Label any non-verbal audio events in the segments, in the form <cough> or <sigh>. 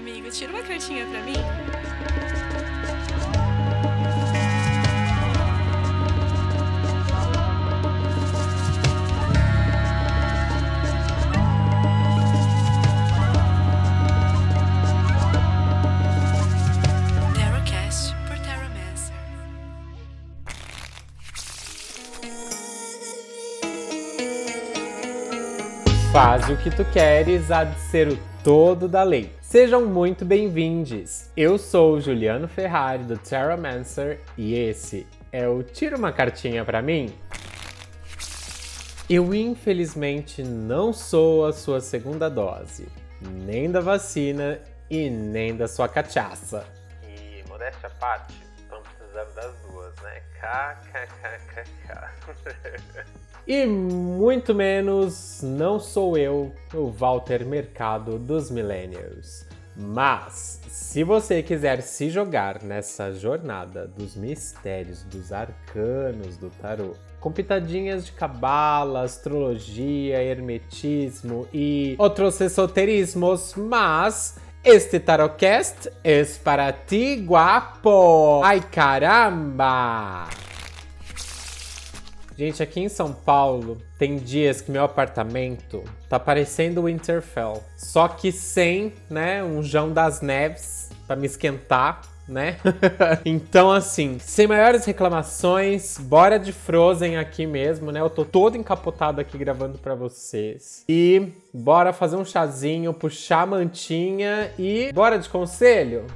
amigo, tira uma cartinha pra mim? Tarotcast por Taromancer. Faz o que tu queres, há de ser o todo da lei. Sejam muito bem-vindos. Eu sou Juliano Ferrari do Terramancer e esse é o Tira uma cartinha pra mim. Eu infelizmente não sou a sua segunda dose, nem da vacina e nem da sua cachaça. E modéstia à parte, estamos precisando das duas, né? KKKKK. <laughs> E muito menos não sou eu, o Walter Mercado dos Millennials. Mas, se você quiser se jogar nessa jornada dos mistérios, dos arcanos do tarô, com pitadinhas de cabala, astrologia, hermetismo e outros esoterismos, mas este tarocast é para ti, guapo! Ai caramba! Gente, aqui em São Paulo tem dias que meu apartamento tá parecendo Winterfell, só que sem, né, um João das Neves para me esquentar, né? <laughs> então assim, sem maiores reclamações, bora de Frozen aqui mesmo, né? Eu tô todo encapotado aqui gravando para vocês. E bora fazer um chazinho, puxar a mantinha e bora de conselho?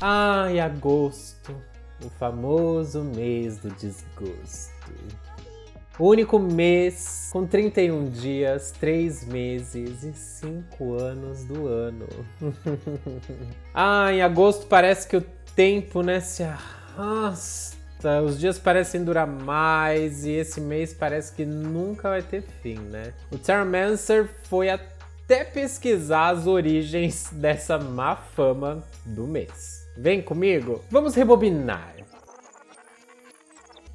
Ai, agosto o famoso mês do desgosto. O único mês com 31 dias, 3 meses e 5 anos do ano. <laughs> ah, em agosto parece que o tempo, né, se arrasta. Os dias parecem durar mais e esse mês parece que nunca vai ter fim, né? O Terramancer foi até pesquisar as origens <laughs> dessa má fama do mês. Vem comigo? Vamos rebobinar.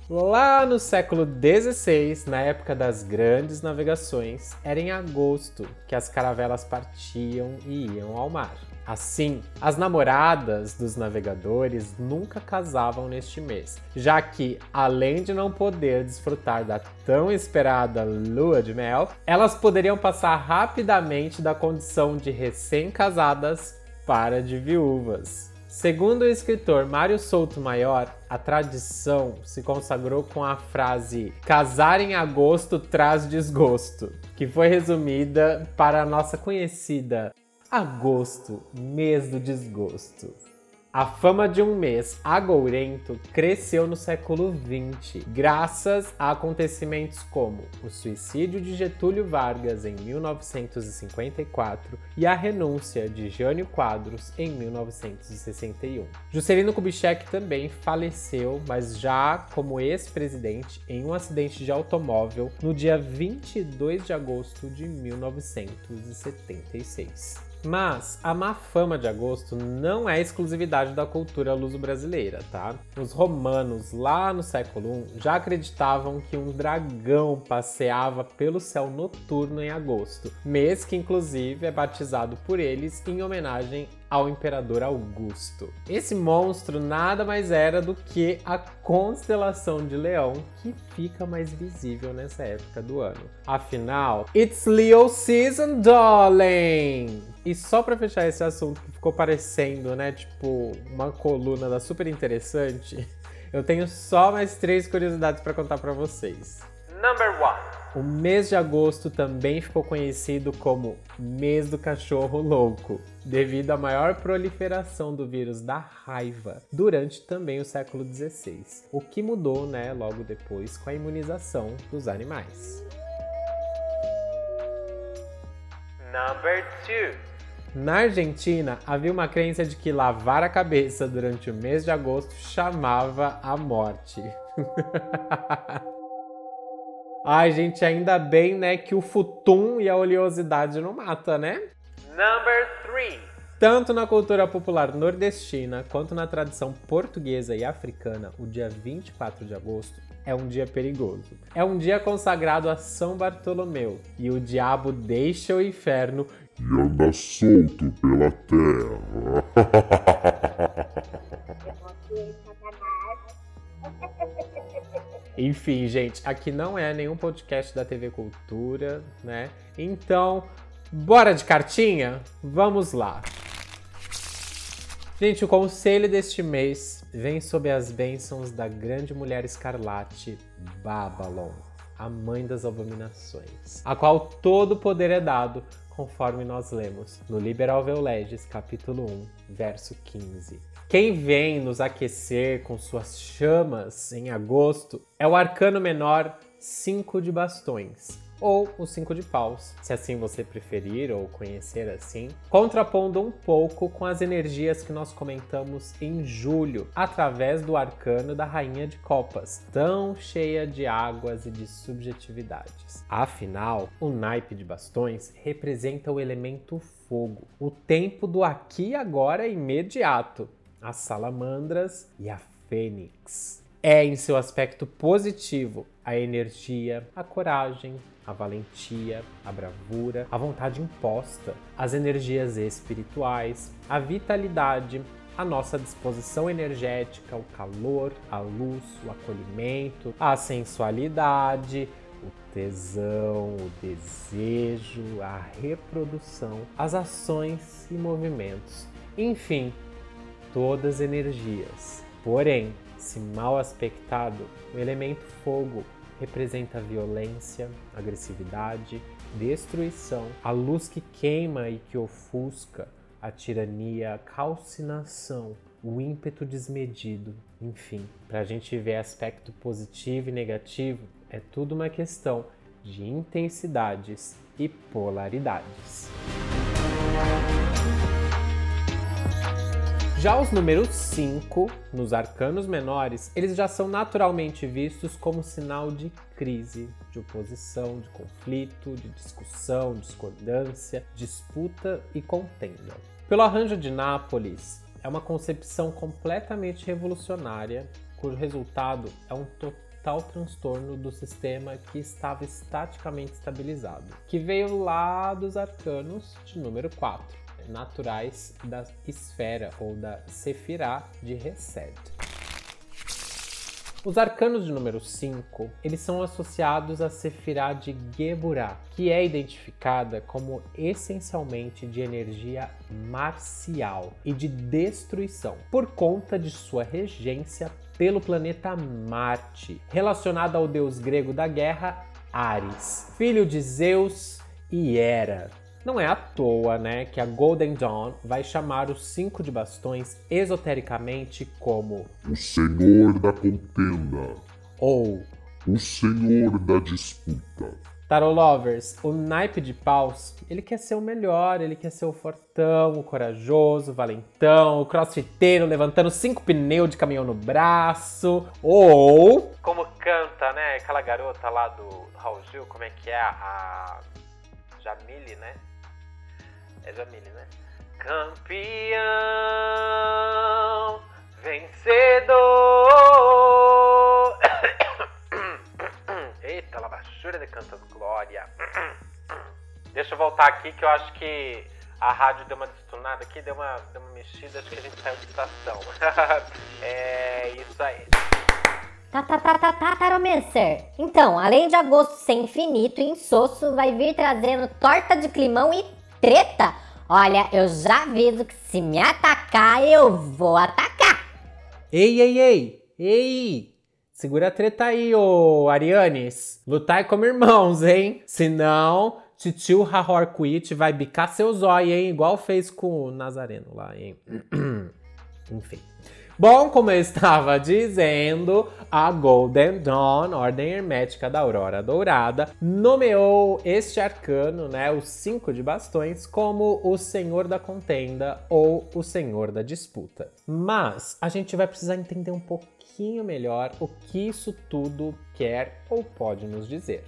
Lá no século XVI, na época das grandes navegações, era em agosto que as caravelas partiam e iam ao mar. Assim, as namoradas dos navegadores nunca casavam neste mês, já que, além de não poder desfrutar da tão esperada lua de mel, elas poderiam passar rapidamente da condição de recém-casadas para de viúvas. Segundo o escritor Mário Souto Maior, a tradição se consagrou com a frase casar em agosto traz desgosto, que foi resumida para a nossa conhecida agosto, mês do desgosto. A fama de um mês agourento cresceu no século XX, graças a acontecimentos como o suicídio de Getúlio Vargas em 1954 e a renúncia de Jânio Quadros em 1961. Juscelino Kubitschek também faleceu, mas já como ex-presidente, em um acidente de automóvel no dia 22 de agosto de 1976. Mas a má fama de agosto não é exclusividade da cultura luso-brasileira, tá? Os romanos, lá no século I, já acreditavam que um dragão passeava pelo céu noturno em agosto, mês que inclusive é batizado por eles em homenagem ao imperador Augusto. Esse monstro nada mais era do que a constelação de Leão, que fica mais visível nessa época do ano. Afinal, it's Leo season, darling! E só para fechar esse assunto que ficou parecendo, né, tipo, uma coluna da super interessante, <laughs> eu tenho só mais três curiosidades para contar para vocês. Number one. O mês de agosto também ficou conhecido como mês do cachorro louco, devido à maior proliferação do vírus da raiva durante também o século XVI, o que mudou, né, logo depois com a imunização dos animais. Number two. Na Argentina, havia uma crença de que lavar a cabeça durante o mês de agosto chamava a morte. <laughs> Ai, gente, ainda bem, né, que o futum e a oleosidade não mata, né? Number 3. Tanto na cultura popular nordestina quanto na tradição portuguesa e africana, o dia 24 de agosto é um dia perigoso. É um dia consagrado a São Bartolomeu e o diabo deixa o inferno e anda solto pela terra. <laughs> Enfim, gente, aqui não é nenhum podcast da TV Cultura, né? Então, bora de cartinha? Vamos lá. Gente, o conselho deste mês vem sob as bênçãos da grande mulher escarlate, Babylon, a mãe das abominações, a qual todo poder é dado, conforme nós lemos no Liberal Veuleges, capítulo 1, verso 15. Quem vem nos aquecer com suas chamas em agosto é o arcano menor 5 de bastões, ou o 5 de paus, se assim você preferir ou conhecer assim, contrapondo um pouco com as energias que nós comentamos em julho, através do arcano da Rainha de Copas, tão cheia de águas e de subjetividades. Afinal, o naipe de bastões representa o elemento fogo, o tempo do aqui e agora imediato, as salamandras e a fênix. É em seu aspecto positivo a energia, a coragem, a valentia, a bravura, a vontade imposta, as energias espirituais, a vitalidade, a nossa disposição energética, o calor, a luz, o acolhimento, a sensualidade, o tesão, o desejo, a reprodução, as ações e movimentos. Enfim, todas energias. Porém, se mal aspectado, o elemento fogo representa violência, agressividade, destruição, a luz que queima e que ofusca, a tirania, a calcinação, o ímpeto desmedido, enfim. Para a gente ver aspecto positivo e negativo, é tudo uma questão de intensidades e polaridades. Já os números 5, nos arcanos menores, eles já são naturalmente vistos como sinal de crise, de oposição, de conflito, de discussão, discordância, disputa e contenda. Pelo arranjo de Nápoles, é uma concepção completamente revolucionária, cujo resultado é um total transtorno do sistema que estava estaticamente estabilizado, que veio lá dos arcanos de número 4 naturais da esfera ou da Sefirah de Reset. Os arcanos de número 5, eles são associados à Sefirah de Geburah, que é identificada como essencialmente de energia marcial e de destruição, por conta de sua regência pelo planeta Marte, relacionada ao deus grego da guerra Ares, filho de Zeus e Hera. Não é à toa, né, que a Golden Dawn vai chamar os cinco de bastões esotericamente como o Senhor da contenda ou o Senhor da disputa. Tarot Lovers, o naipe de paus, ele quer ser o melhor, ele quer ser o fortão, o corajoso, o valentão, o crossfiteiro levantando cinco pneus de caminhão no braço, ou... Como canta, né, aquela garota lá do Raul Gil, como é que é? A Jamile, né? É Jamile, né? Campeão, vencedor. <coughs> Eita, labachura de cantas glória. <coughs> Deixa eu voltar aqui que eu acho que a rádio deu uma destunada aqui, deu uma, deu uma mexida, acho que a gente saiu de estação. <laughs> é isso aí. Tá, tá, tá, tá. Então, além de agosto ser infinito e insosso, vai vir trazendo torta de climão e treta, olha, eu já aviso que se me atacar, eu vou atacar. Ei, ei, ei, ei! Segura a treta aí, ô Arianes. Lutar é como irmãos, hein? Senão, titio Rahorquit vai bicar seu zóio, hein? Igual fez com o Nazareno lá, hein? <clears throat> Enfim. Bom, como eu estava <laughs> dizendo, a Golden Dawn, Ordem Hermética da Aurora Dourada, nomeou este arcano, né, o cinco de bastões, como o Senhor da Contenda ou o Senhor da Disputa. Mas a gente vai precisar entender um pouquinho melhor o que isso tudo quer ou pode nos dizer.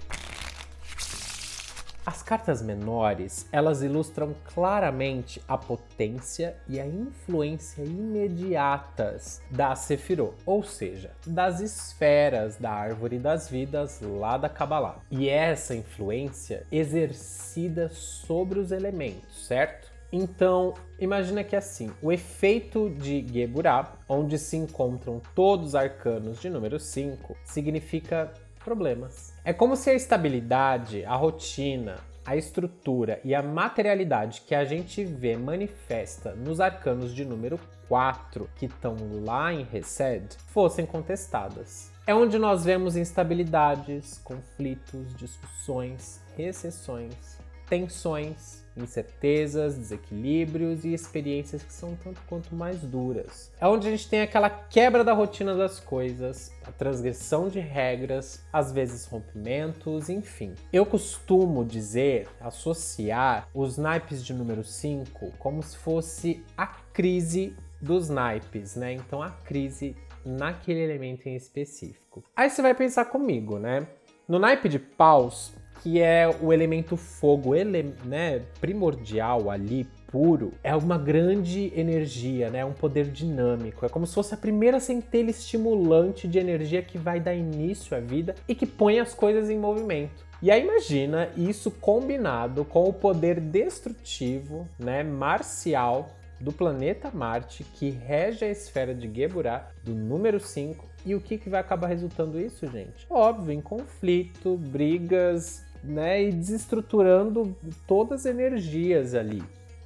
As cartas menores, elas ilustram claramente a potência e a influência imediatas da Sefirot, ou seja, das esferas da árvore das vidas lá da Kabbalah. E essa influência exercida sobre os elementos, certo? Então, imagina que assim, o efeito de Geburah, onde se encontram todos os arcanos de número 5, significa problemas. É como se a estabilidade, a rotina, a estrutura e a materialidade que a gente vê manifesta nos arcanos de número 4, que estão lá em Resed, fossem contestadas. É onde nós vemos instabilidades, conflitos, discussões, recessões, tensões, incertezas, desequilíbrios e experiências que são tanto quanto mais duras. É onde a gente tem aquela quebra da rotina das coisas, a transgressão de regras, às vezes rompimentos, enfim. Eu costumo dizer, associar os naipes de número 5 como se fosse a crise dos naipes, né? Então a crise naquele elemento em específico. Aí você vai pensar comigo, né? No naipe de paus, que é o elemento fogo, ele, né, primordial ali, puro, é uma grande energia, né? Um poder dinâmico. É como se fosse a primeira centelha estimulante de energia que vai dar início à vida e que põe as coisas em movimento. E aí imagina isso combinado com o poder destrutivo, né, marcial do planeta Marte que rege a esfera de Geburah do número 5. E o que, que vai acabar resultando isso, gente? Óbvio, em conflito, brigas, né? E desestruturando todas as energias ali.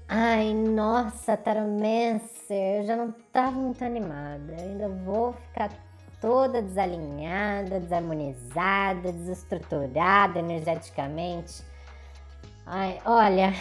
Ai, nossa, Taromancer, eu já não tava muito animada. Eu ainda vou ficar toda desalinhada, desarmonizada, desestruturada energeticamente. Ai, olha,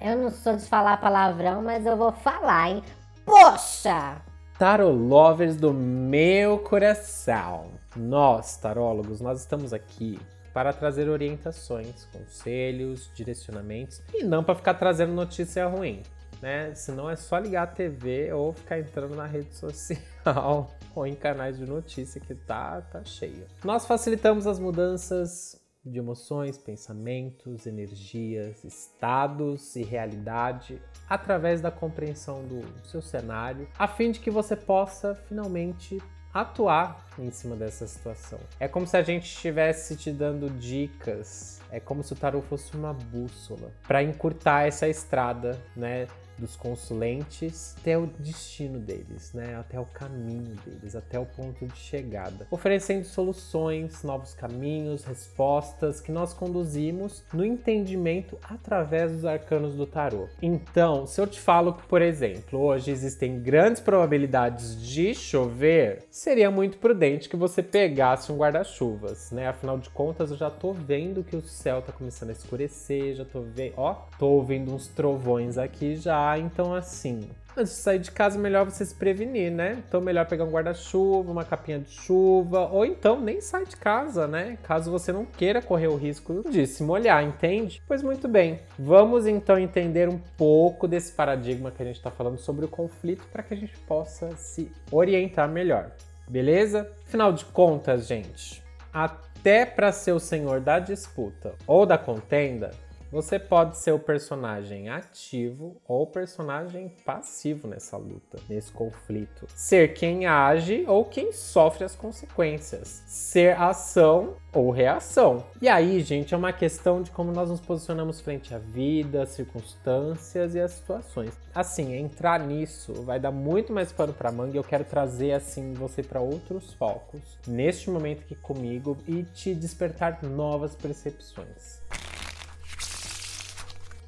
eu não sou de falar palavrão, mas eu vou falar, hein? Poxa! Tarot lovers do meu coração. Nós, tarólogos, nós estamos aqui para trazer orientações, conselhos, direcionamentos e não para ficar trazendo notícia ruim, né? Senão é só ligar a TV ou ficar entrando na rede social <laughs> ou em canais de notícia que tá tá cheio. Nós facilitamos as mudanças de emoções, pensamentos, energias, estados e realidade através da compreensão do seu cenário, a fim de que você possa finalmente atuar em cima dessa situação. É como se a gente estivesse te dando dicas, é como se o tarot fosse uma bússola para encurtar essa estrada, né? Dos consulentes até o destino deles, né? até o caminho deles, até o ponto de chegada, oferecendo soluções, novos caminhos, respostas que nós conduzimos no entendimento através dos arcanos do tarô. Então, se eu te falo que, por exemplo, hoje existem grandes probabilidades de chover, seria muito prudente que você pegasse um guarda-chuvas, né? Afinal de contas, eu já tô vendo que o céu tá começando a escurecer, já tô vendo, ó, tô ouvindo uns trovões aqui já então assim, antes de sair de casa, melhor você se prevenir, né? Então, melhor pegar um guarda-chuva, uma capinha de chuva, ou então nem sai de casa, né? Caso você não queira correr o risco de se molhar, entende? Pois muito bem, vamos então entender um pouco desse paradigma que a gente está falando sobre o conflito para que a gente possa se orientar melhor, beleza? Afinal de contas, gente, até para ser o senhor da disputa ou da contenda, você pode ser o personagem ativo ou o personagem passivo nessa luta, nesse conflito. Ser quem age ou quem sofre as consequências. Ser ação ou reação. E aí, gente, é uma questão de como nós nos posicionamos frente à vida, às circunstâncias e às situações. Assim, entrar nisso vai dar muito mais pano para manga e eu quero trazer assim você para outros focos neste momento aqui comigo e te despertar novas percepções.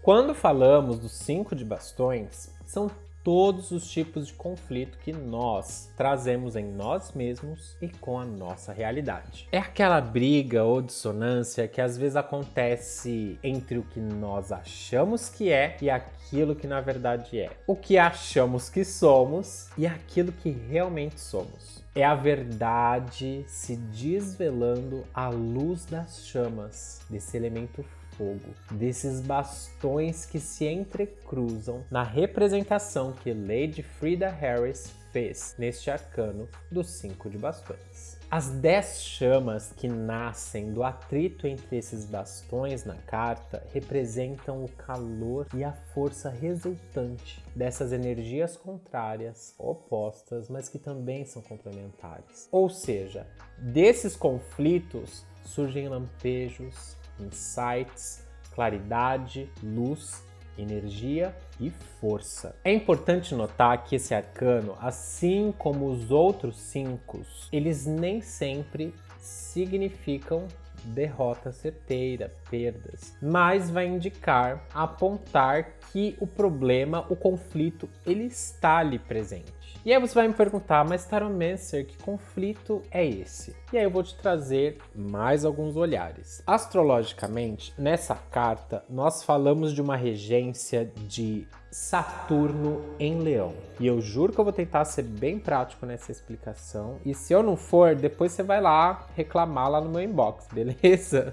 Quando falamos dos cinco de bastões, são todos os tipos de conflito que nós trazemos em nós mesmos e com a nossa realidade. É aquela briga ou dissonância que às vezes acontece entre o que nós achamos que é e aquilo que na verdade é. O que achamos que somos e aquilo que realmente somos. É a verdade se desvelando à luz das chamas desse elemento fogo, desses bastões que se entrecruzam na representação que Lady Frida Harris fez neste arcano dos cinco de bastões. As 10 chamas que nascem do atrito entre esses bastões na carta representam o calor e a força resultante dessas energias contrárias, opostas, mas que também são complementares. Ou seja, desses conflitos surgem lampejos, insights, claridade, luz energia e força. É importante notar que esse arcano, assim como os outros cinco, eles nem sempre significam derrota certeira, perdas, mas vai indicar, apontar que o problema, o conflito, ele está ali presente. E aí você vai me perguntar, mas Taromancer, que conflito é esse? E aí eu vou te trazer mais alguns olhares. Astrologicamente, nessa carta, nós falamos de uma regência de Saturno em Leão. E eu juro que eu vou tentar ser bem prático nessa explicação. E se eu não for, depois você vai lá reclamar lá no meu inbox, <laughs> beleza?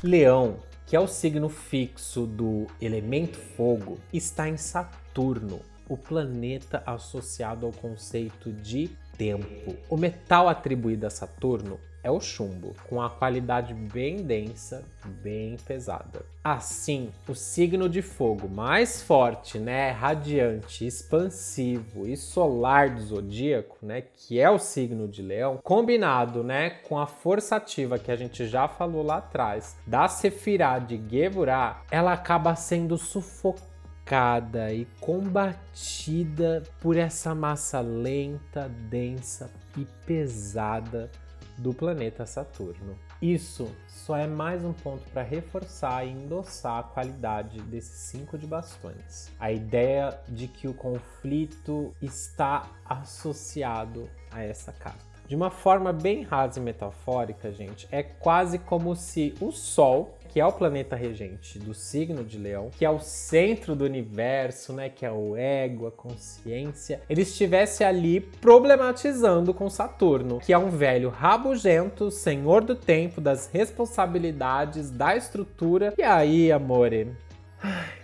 Leão, que é o signo fixo do elemento fogo, está em Saturno o planeta associado ao conceito de tempo. O metal atribuído a Saturno é o chumbo, com a qualidade bem densa, bem pesada. Assim, o signo de fogo mais forte, né, radiante, expansivo e solar do zodíaco, né, que é o signo de Leão, combinado, né, com a força ativa que a gente já falou lá atrás, da Sefirah de Geburah, ela acaba sendo sufocada cercada e combatida por essa massa lenta, densa e pesada do planeta Saturno. Isso só é mais um ponto para reforçar e endossar a qualidade desses cinco de bastões. A ideia de que o conflito está associado a essa carta. De uma forma bem rasa e metafórica, gente, é quase como se o Sol, que é o planeta regente do signo de Leão, que é o centro do universo, né, que é o ego, a consciência, ele estivesse ali problematizando com Saturno, que é um velho rabugento, senhor do tempo, das responsabilidades, da estrutura. E aí, amore? Ai,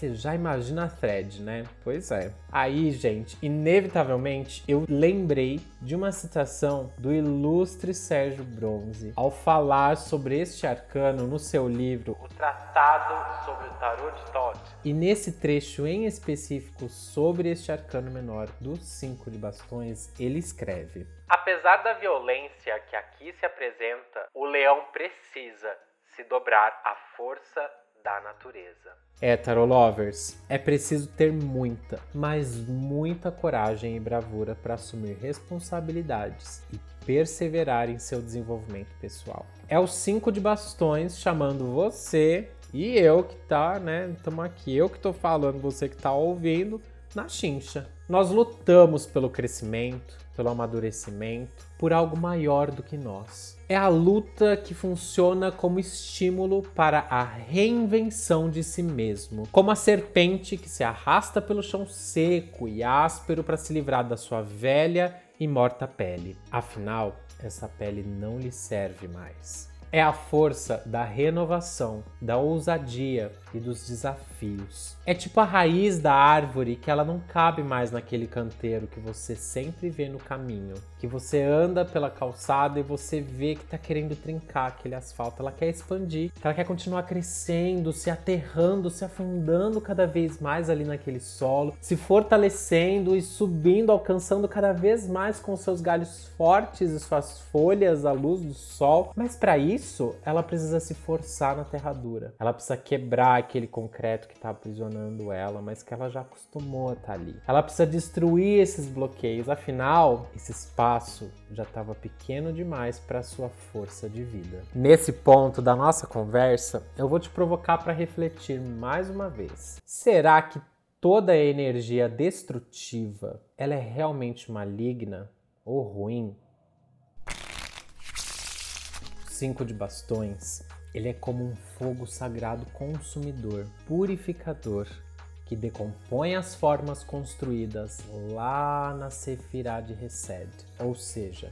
você já imagina a thread, né? Pois é. Aí, gente, inevitavelmente eu lembrei de uma citação do ilustre Sérgio Bronze ao falar sobre este arcano no seu livro O Tratado sobre o Tarot de Thoth. E nesse trecho em específico sobre este arcano menor dos cinco de bastões, ele escreve: Apesar da violência que aqui se apresenta, o leão precisa se dobrar à força da natureza. Tarot Lovers, é preciso ter muita, mas muita coragem e bravura para assumir responsabilidades e perseverar em seu desenvolvimento pessoal. É o cinco de bastões chamando você e eu que tá, né? Estamos aqui, eu que tô falando, você que tá ouvindo, na chincha. Nós lutamos pelo crescimento, pelo amadurecimento, por algo maior do que nós. É a luta que funciona como estímulo para a reinvenção de si mesmo, como a serpente que se arrasta pelo chão seco e áspero para se livrar da sua velha e morta pele. Afinal, essa pele não lhe serve mais é a força da renovação, da ousadia e dos desafios. É tipo a raiz da árvore que ela não cabe mais naquele canteiro que você sempre vê no caminho, que você anda pela calçada e você vê que tá querendo trincar aquele asfalto, ela quer expandir, ela quer continuar crescendo, se aterrando, se afundando cada vez mais ali naquele solo, se fortalecendo e subindo, alcançando cada vez mais com seus galhos fortes e suas folhas à luz do sol. Mas para isso isso, ela precisa se forçar na terradura. Ela precisa quebrar aquele concreto que está aprisionando ela, mas que ela já acostumou a estar tá ali. Ela precisa destruir esses bloqueios, afinal, esse espaço já estava pequeno demais para sua força de vida. Nesse ponto da nossa conversa, eu vou te provocar para refletir mais uma vez. Será que toda energia destrutiva ela é realmente maligna ou ruim? Cinco de bastões, ele é como um fogo sagrado consumidor, purificador, que decompõe as formas construídas lá na Sefirah de Resed. Ou seja,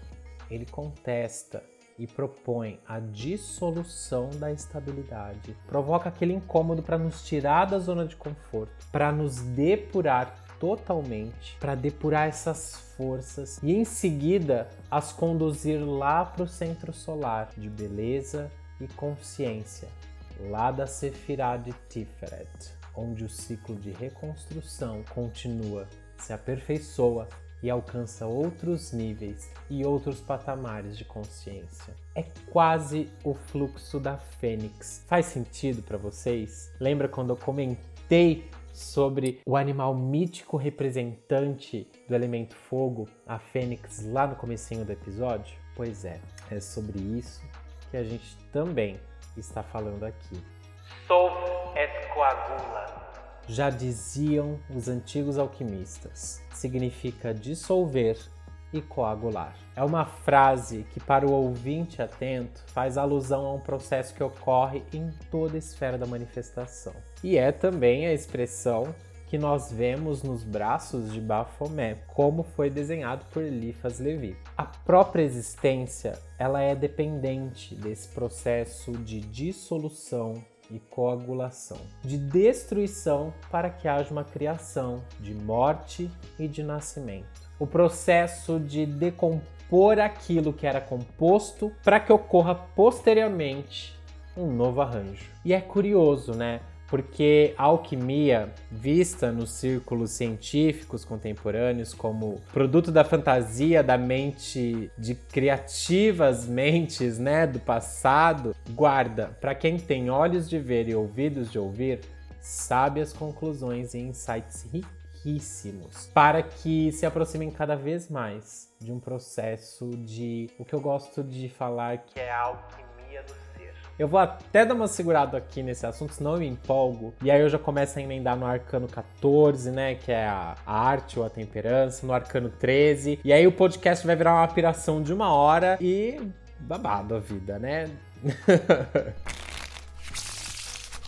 ele contesta e propõe a dissolução da estabilidade. Provoca aquele incômodo para nos tirar da zona de conforto, para nos depurar totalmente, para depurar essas forças e em seguida as conduzir lá para o centro solar de beleza e consciência, lá da Sefirah de Tiferet, onde o ciclo de reconstrução continua, se aperfeiçoa e alcança outros níveis e outros patamares de consciência. É quase o fluxo da Fênix. Faz sentido para vocês? Lembra quando eu comentei sobre o animal mítico representante do elemento fogo, a Fênix, lá no comecinho do episódio? Pois é, é sobre isso que a gente também está falando aqui. Solve et coagula. Já diziam os antigos alquimistas, significa dissolver e coagular. É uma frase que, para o ouvinte atento, faz alusão a um processo que ocorre em toda a esfera da manifestação. E é também a expressão que nós vemos nos braços de Baphomet, como foi desenhado por Eliphas Levi. A própria existência, ela é dependente desse processo de dissolução e coagulação, de destruição para que haja uma criação, de morte e de nascimento. O processo de decompor aquilo que era composto para que ocorra posteriormente um novo arranjo. E é curioso, né? porque a alquimia, vista nos círculos científicos contemporâneos como produto da fantasia da mente de criativas mentes, né, do passado, guarda para quem tem olhos de ver e ouvidos de ouvir sábias conclusões e insights riquíssimos para que se aproximem cada vez mais de um processo de o que eu gosto de falar que é a alquimia do eu vou até dar uma segurada aqui nesse assunto, senão eu me empolgo. E aí eu já começo a emendar no arcano 14, né? Que é a arte ou a temperança, no arcano 13. E aí o podcast vai virar uma apiração de uma hora e babado a vida, né? <laughs>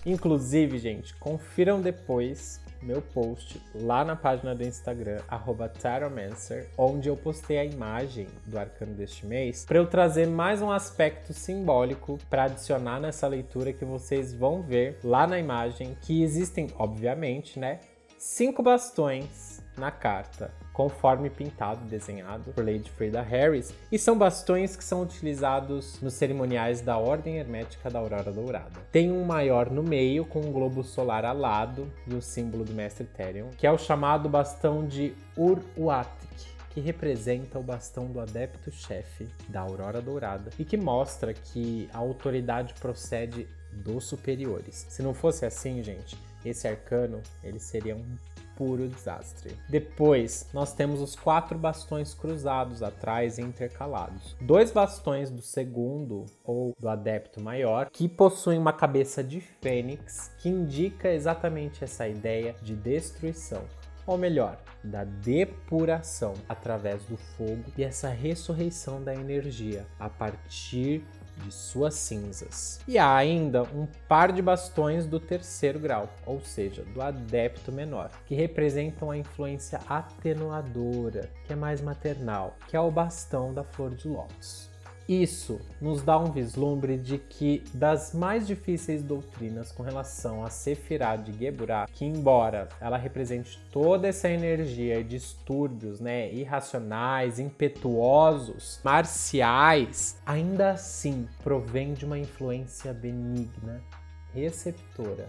Inclusive, gente, confiram depois meu post lá na página do Instagram, Taromancer, onde eu postei a imagem do arcano deste mês, para eu trazer mais um aspecto simbólico para adicionar nessa leitura que vocês vão ver lá na imagem, que existem, obviamente, né, cinco bastões na carta conforme pintado, desenhado por Lady Frida Harris, e são bastões que são utilizados nos cerimoniais da Ordem Hermética da Aurora Dourada. Tem um maior no meio, com um globo solar alado e o símbolo do Mestre Therion, que é o chamado bastão de Ur-Uatik, que representa o bastão do adepto-chefe da Aurora Dourada e que mostra que a autoridade procede dos superiores. Se não fosse assim, gente, esse arcano ele seria um puro desastre. Depois, nós temos os quatro bastões cruzados atrás e intercalados. Dois bastões do segundo ou do adepto maior, que possuem uma cabeça de fênix, que indica exatamente essa ideia de destruição ou melhor, da depuração através do fogo e essa ressurreição da energia a partir de suas cinzas. E há ainda um par de bastões do terceiro grau, ou seja, do adepto menor, que representam a influência atenuadora, que é mais maternal, que é o bastão da flor de lótus. Isso nos dá um vislumbre de que das mais difíceis doutrinas com relação a Sefirah de Geburah, que embora ela represente toda essa energia e distúrbios, né, irracionais, impetuosos, marciais, ainda assim provém de uma influência benigna, receptora,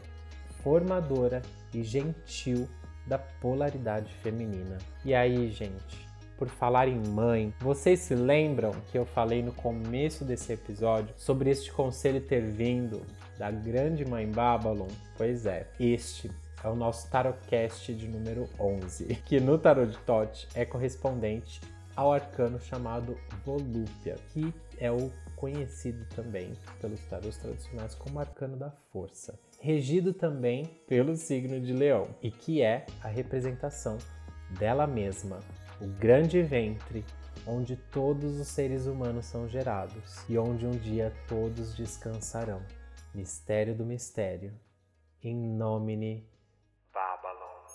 formadora e gentil da polaridade feminina. E aí, gente, por falar em mãe, vocês se lembram que eu falei no começo desse episódio sobre este conselho ter vindo da grande mãe Babylon? Pois é, este é o nosso Tarotcast de número 11, que no Tarot de Tote é correspondente ao arcano chamado Volúpia, que é o conhecido também pelos tarots tradicionais como arcano da força, regido também pelo signo de Leão e que é a representação dela mesma, o grande ventre onde todos os seres humanos são gerados e onde um dia todos descansarão. Mistério do mistério. In nomine Babylon.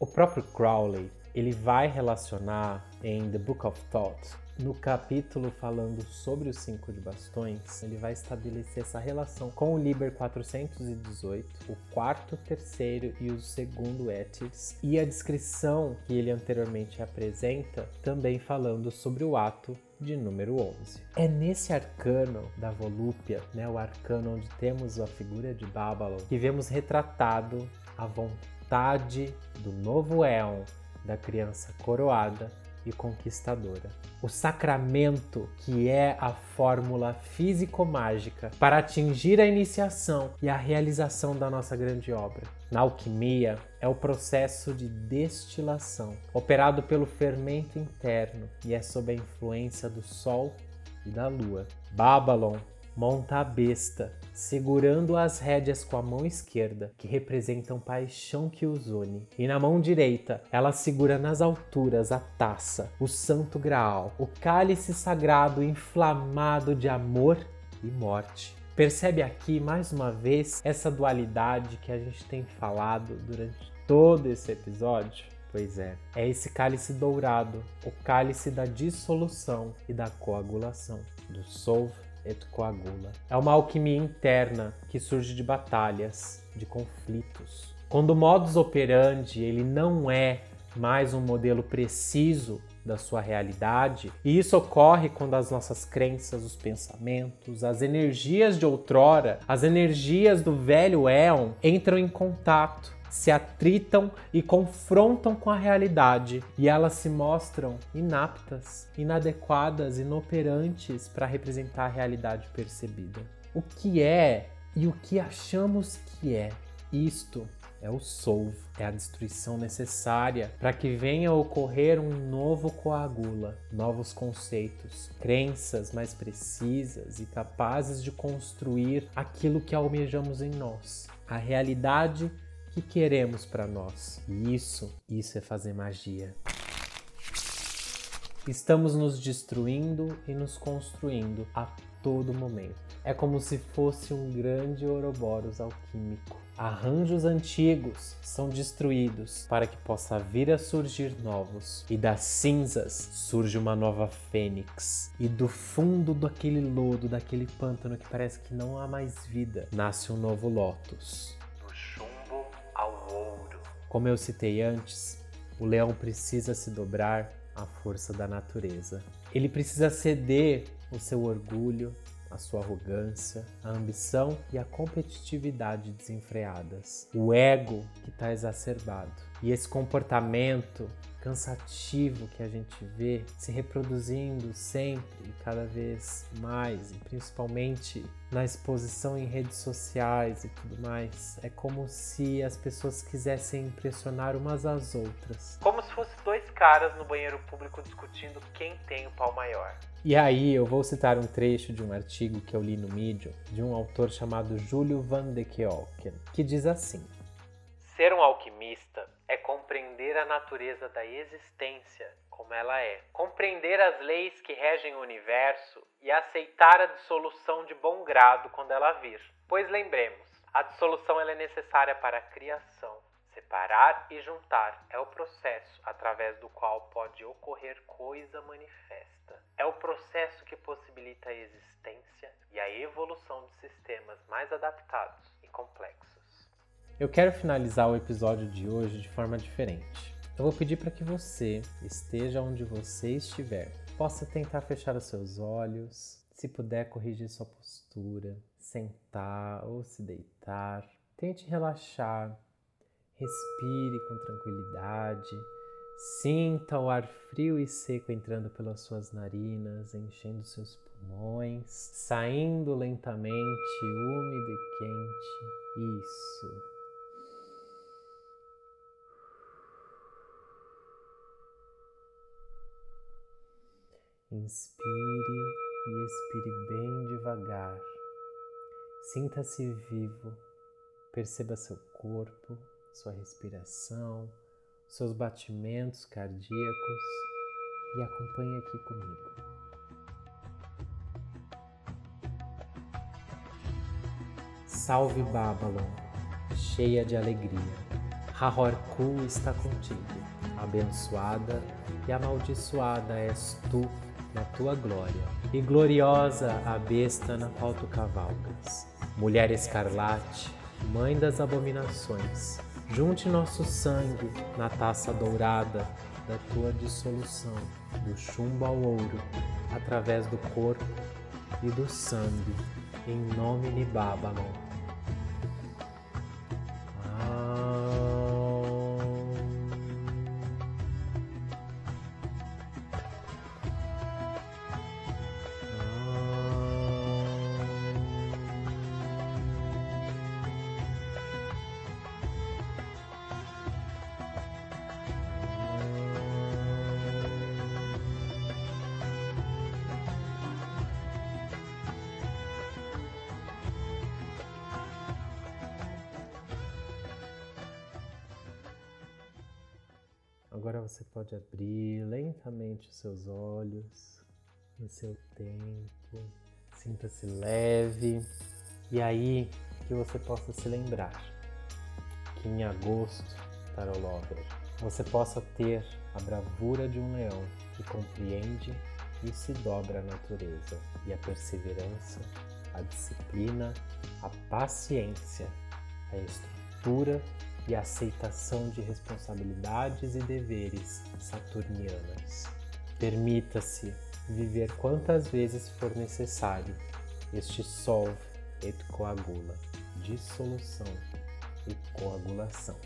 O próprio Crowley, ele vai relacionar em The Book of Thought no capítulo falando sobre os cinco de bastões, ele vai estabelecer essa relação com o Liber 418, o quarto, terceiro e o segundo Étis, e a descrição que ele anteriormente apresenta, também falando sobre o ato de número 11. É nesse arcano da volúpia, né, o arcano onde temos a figura de Babylon, que vemos retratado a vontade do novo éon da criança coroada e conquistadora. O sacramento, que é a fórmula físico-mágica para atingir a iniciação e a realização da nossa grande obra. Na alquimia, é o processo de destilação, operado pelo fermento interno e é sob a influência do Sol e da Lua. Babylon monta a besta, segurando as rédeas com a mão esquerda, que representam paixão que os une, e na mão direita ela segura nas alturas a taça, o santo graal, o cálice sagrado inflamado de amor e morte. Percebe aqui mais uma vez essa dualidade que a gente tem falado durante todo esse episódio? Pois é, é esse cálice dourado, o cálice da dissolução e da coagulação, do solve et coagula. É uma alquimia interna que surge de batalhas, de conflitos. Quando o modus operandi ele não é mais um modelo preciso da sua realidade, e isso ocorre quando as nossas crenças, os pensamentos, as energias de outrora, as energias do velho éon entram em contato se atritam e confrontam com a realidade e elas se mostram inaptas, inadequadas, inoperantes para representar a realidade percebida. O que é e o que achamos que é? Isto é o solve, é a destruição necessária para que venha a ocorrer um novo coagula, novos conceitos, crenças mais precisas e capazes de construir aquilo que almejamos em nós, a realidade que queremos para nós. E isso, isso é fazer magia. Estamos nos destruindo e nos construindo a todo momento. É como se fosse um grande Ouroboros alquímico. Arranjos antigos são destruídos para que possa vir a surgir novos. E das cinzas surge uma nova fênix. E do fundo daquele lodo, daquele pântano que parece que não há mais vida, nasce um novo lótus. Como eu citei antes, o leão precisa se dobrar à força da natureza. Ele precisa ceder o seu orgulho, a sua arrogância, a ambição e a competitividade desenfreadas, o ego que está exacerbado. E esse comportamento cansativo que a gente vê se reproduzindo sempre, cada vez mais, e principalmente na exposição em redes sociais e tudo mais. É como se as pessoas quisessem impressionar umas às outras. Como se fossem dois caras no banheiro público discutindo quem tem o pau maior. E aí eu vou citar um trecho de um artigo que eu li no Medium de um autor chamado Júlio van de Keoken, que diz assim: Ser um alquimista compreender a natureza da existência como ela é, compreender as leis que regem o universo e aceitar a dissolução de bom grado quando ela vir. Pois lembremos, a dissolução é necessária para a criação. Separar e juntar é o processo através do qual pode ocorrer coisa manifesta. É o processo que possibilita a existência e a evolução de sistemas mais adaptados e complexos. Eu quero finalizar o episódio de hoje de forma diferente. Eu vou pedir para que você, esteja onde você estiver, possa tentar fechar os seus olhos, se puder corrigir sua postura, sentar ou se deitar. Tente relaxar, respire com tranquilidade, sinta o ar frio e seco entrando pelas suas narinas, enchendo seus pulmões, saindo lentamente, úmido e quente. Isso. Inspire e expire bem devagar. Sinta-se vivo. Perceba seu corpo, sua respiração, seus batimentos cardíacos e acompanhe aqui comigo. Salve Babylon, cheia de alegria. Rahorku está contigo, abençoada e amaldiçoada és tu na tua glória, e gloriosa a besta na qual tu cavalgas. Mulher escarlate, mãe das abominações, junte nosso sangue na taça dourada da tua dissolução, do chumbo ao ouro, através do corpo e do sangue, em nome de Babylon. Seus olhos no seu tempo. Sinta-se leve. E aí que você possa se lembrar que em agosto, Tarot Lover, você possa ter a bravura de um leão que compreende e se dobra à natureza, e a perseverança, a disciplina, a paciência, a estrutura e a aceitação de responsabilidades e deveres saturnianas. Permita-se viver quantas vezes for necessário este solve et coagula, dissolução e coagulação.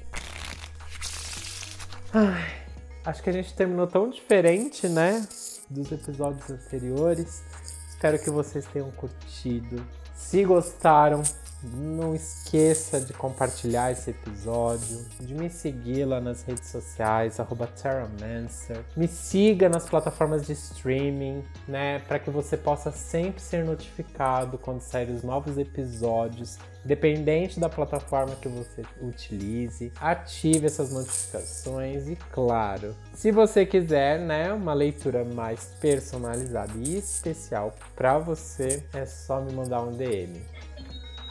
Ai, acho que a gente terminou tão diferente, né? Dos episódios anteriores. Espero que vocês tenham curtido. Se gostaram, não esqueça de compartilhar esse episódio, de me seguir lá nas redes sociais, TerraMancer. Me siga nas plataformas de streaming, né? Para que você possa sempre ser notificado quando saírem os novos episódios, independente da plataforma que você utilize. Ative essas notificações e, claro, se você quiser, né, uma leitura mais personalizada e especial para você, é só me mandar um DM.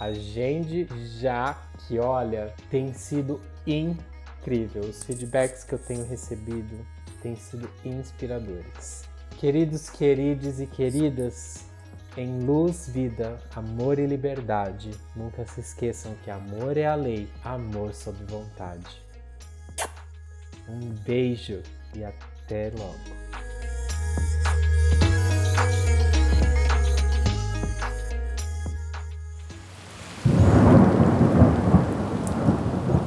Agende já que, olha, tem sido incrível. Os feedbacks que eu tenho recebido têm sido inspiradores. Queridos, queridos e queridas, em luz, vida, amor e liberdade, nunca se esqueçam que amor é a lei, amor sob vontade. Um beijo e até logo.